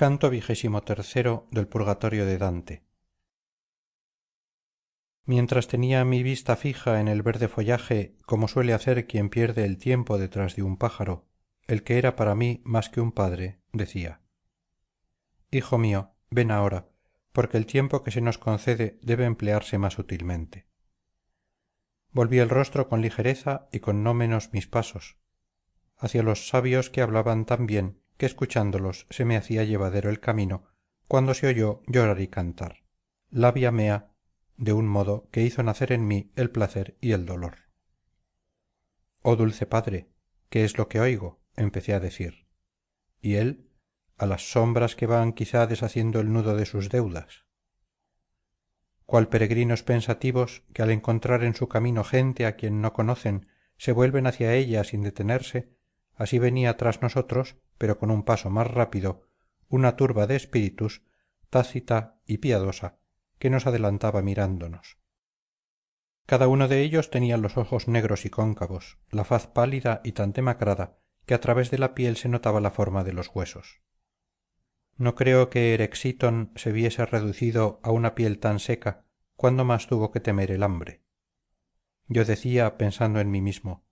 canto del purgatorio de dante. Mientras tenía mi vista fija en el verde follaje como suele hacer quien pierde el tiempo detrás de un pájaro el que era para mí más que un padre decía hijo mío ven ahora porque el tiempo que se nos concede debe emplearse más útilmente volví el rostro con ligereza y con no menos mis pasos hacia los sabios que hablaban tan bien que escuchándolos se me hacía llevadero el camino cuando se oyó llorar y cantar. Labia mea de un modo que hizo nacer en mí el placer y el dolor. Oh dulce padre qué es lo que oigo empecé a decir. Y él a las sombras que van quizá deshaciendo el nudo de sus deudas cual peregrinos pensativos que al encontrar en su camino gente a quien no conocen se vuelven hacia ella sin detenerse así venía tras nosotros pero con un paso más rápido una turba de espíritus tácita y piadosa que nos adelantaba mirándonos. Cada uno de ellos tenía los ojos negros y cóncavos la faz pálida y tan demacrada que a través de la piel se notaba la forma de los huesos. No creo que erexiton se viese reducido a una piel tan seca cuando más tuvo que temer el hambre. Yo decía pensando en mí mismo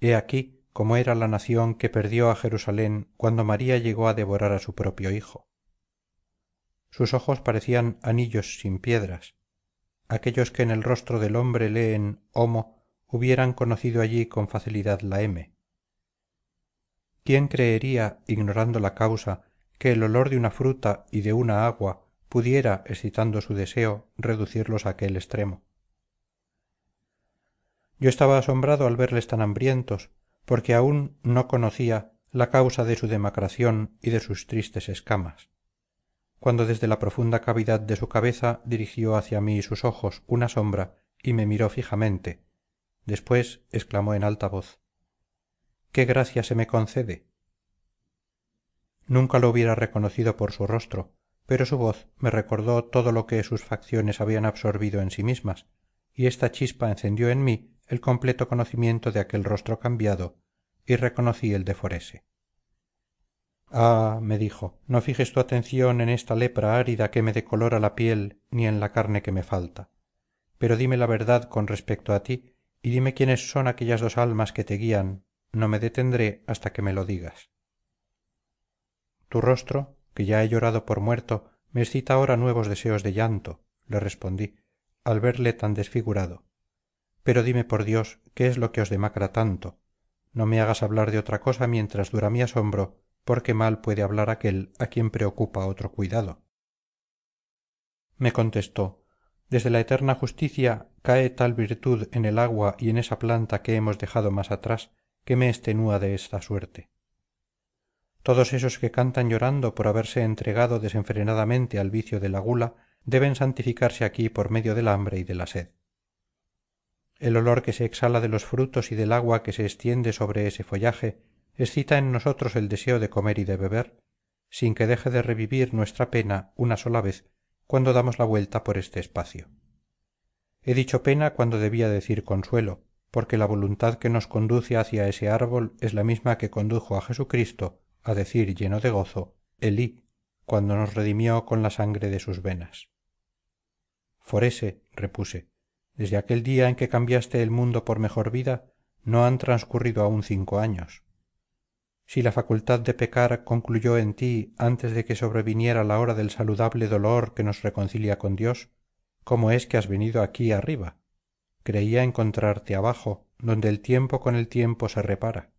he aquí cómo era la nación que perdió a jerusalén cuando maría llegó a devorar a su propio hijo. Sus ojos parecían anillos sin piedras. Aquellos que en el rostro del hombre leen homo hubieran conocido allí con facilidad la m. Quién creería ignorando la causa que el olor de una fruta y de una agua pudiera excitando su deseo reducirlos a aquel extremo yo estaba asombrado al verles tan hambrientos porque aún no conocía la causa de su demacración y de sus tristes escamas. Cuando desde la profunda cavidad de su cabeza dirigió hacia mí sus ojos una sombra y me miró fijamente después exclamó en alta voz qué gracia se me concede nunca lo hubiera reconocido por su rostro pero su voz me recordó todo lo que sus facciones habían absorbido en sí mismas y esta chispa encendió en mí el completo conocimiento de aquel rostro cambiado y reconocí el de forese. Ah me dijo no fijes tu atención en esta lepra árida que me decolora la piel ni en la carne que me falta. Pero dime la verdad con respecto a ti y dime quiénes son aquellas dos almas que te guían. No me detendré hasta que me lo digas. Tu rostro que ya he llorado por muerto me excita ahora nuevos deseos de llanto le respondí al verle tan desfigurado pero dime por dios qué es lo que os demacra tanto no me hagas hablar de otra cosa mientras dura mi asombro porque mal puede hablar aquel a quien preocupa otro cuidado. Me contestó desde la eterna justicia cae tal virtud en el agua y en esa planta que hemos dejado más atrás que me extenúa de esta suerte todos esos que cantan llorando por haberse entregado desenfrenadamente al vicio de la gula deben santificarse aquí por medio del hambre y de la sed el olor que se exhala de los frutos y del agua que se extiende sobre ese follaje excita en nosotros el deseo de comer y de beber sin que deje de revivir nuestra pena una sola vez cuando damos la vuelta por este espacio. He dicho pena cuando debía decir consuelo porque la voluntad que nos conduce hacia ese árbol es la misma que condujo a jesucristo a decir lleno de gozo elí cuando nos redimió con la sangre de sus venas. Forese repuse desde aquel día en que cambiaste el mundo por mejor vida no han transcurrido aún cinco años. Si la facultad de pecar concluyó en ti antes de que sobreviniera la hora del saludable dolor que nos reconcilia con dios cómo es que has venido aquí arriba creía encontrarte abajo donde el tiempo con el tiempo se repara.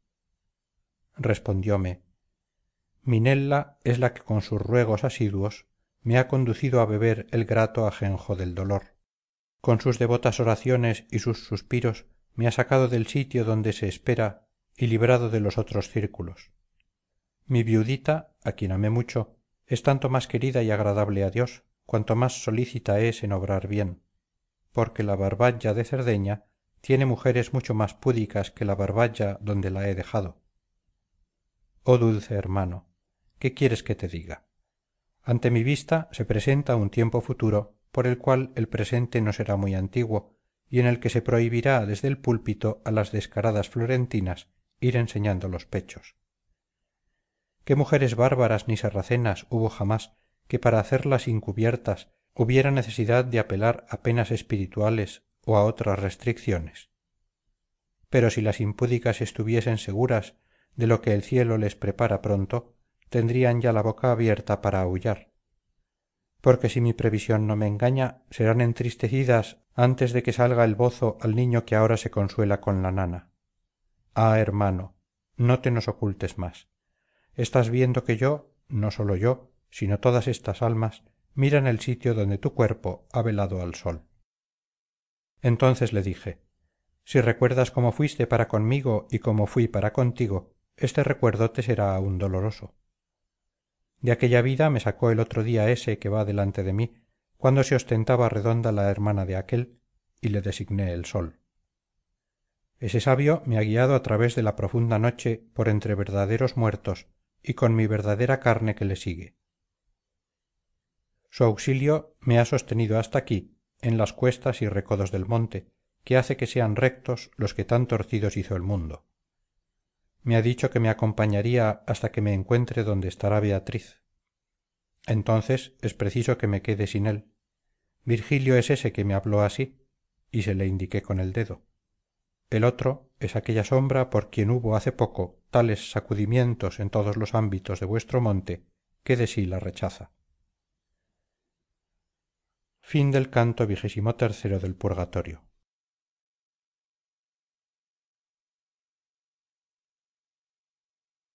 Respondióme minella es la que con sus ruegos asiduos me ha conducido a beber el grato ajenjo del dolor con sus devotas oraciones y sus suspiros me ha sacado del sitio donde se espera y librado de los otros círculos. Mi viudita a quien amé mucho es tanto más querida y agradable a dios cuanto más solícita es en obrar bien porque la barballa de cerdeña tiene mujeres mucho más púdicas que la barballa donde la he dejado. Oh dulce hermano qué quieres que te diga ante mi vista se presenta un tiempo futuro por el cual el presente no será muy antiguo y en el que se prohibirá desde el púlpito a las descaradas florentinas ir enseñando los pechos. Qué mujeres bárbaras ni sarracenas hubo jamás que para hacerlas incubiertas hubiera necesidad de apelar a penas espirituales o a otras restricciones pero si las impúdicas estuviesen seguras de lo que el cielo les prepara pronto tendrían ya la boca abierta para aullar porque si mi previsión no me engaña serán entristecidas antes de que salga el bozo al niño que ahora se consuela con la nana. Ah hermano no te nos ocultes más. Estás viendo que yo no sólo yo sino todas estas almas miran el sitio donde tu cuerpo ha velado al sol. Entonces le dije si recuerdas cómo fuiste para conmigo y cómo fui para contigo este recuerdo te será aún doloroso de aquella vida me sacó el otro día ese que va delante de mí cuando se ostentaba redonda la hermana de aquél y le designé el sol. Ese sabio me ha guiado a través de la profunda noche por entre verdaderos muertos y con mi verdadera carne que le sigue. Su auxilio me ha sostenido hasta aquí en las cuestas y recodos del monte que hace que sean rectos los que tan torcidos hizo el mundo me ha dicho que me acompañaría hasta que me encuentre donde estará beatriz. Entonces es preciso que me quede sin él. Virgilio es ese que me habló así y se le indiqué con el dedo. El otro es aquella sombra por quien hubo hace poco tales sacudimientos en todos los ámbitos de vuestro monte que de sí la rechaza